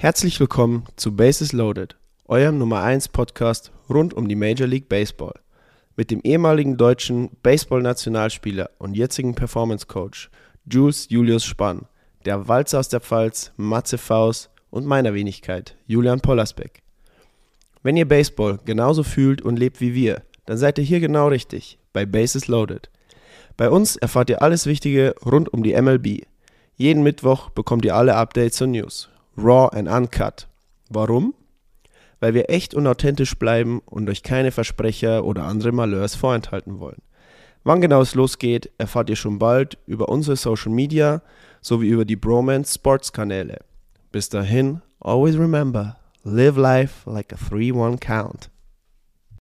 Herzlich willkommen zu Bases Loaded, eurem Nummer 1 Podcast rund um die Major League Baseball. Mit dem ehemaligen deutschen Baseball-Nationalspieler und jetzigen Performance Coach Jules Julius Spann, der Walzer aus der Pfalz, Matze Faust und meiner Wenigkeit, Julian Pollersbeck. Wenn ihr Baseball genauso fühlt und lebt wie wir, dann seid ihr hier genau richtig, bei Bases Loaded. Bei uns erfahrt ihr alles Wichtige rund um die MLB. Jeden Mittwoch bekommt ihr alle Updates und News raw and uncut. Warum? Weil wir echt und authentisch bleiben und euch keine Versprecher oder andere Malheurs vorenthalten wollen. Wann genau es losgeht, erfahrt ihr schon bald über unsere Social Media sowie über die Bromance Sports Kanäle. Bis dahin, always remember, live life like a 3-1 count.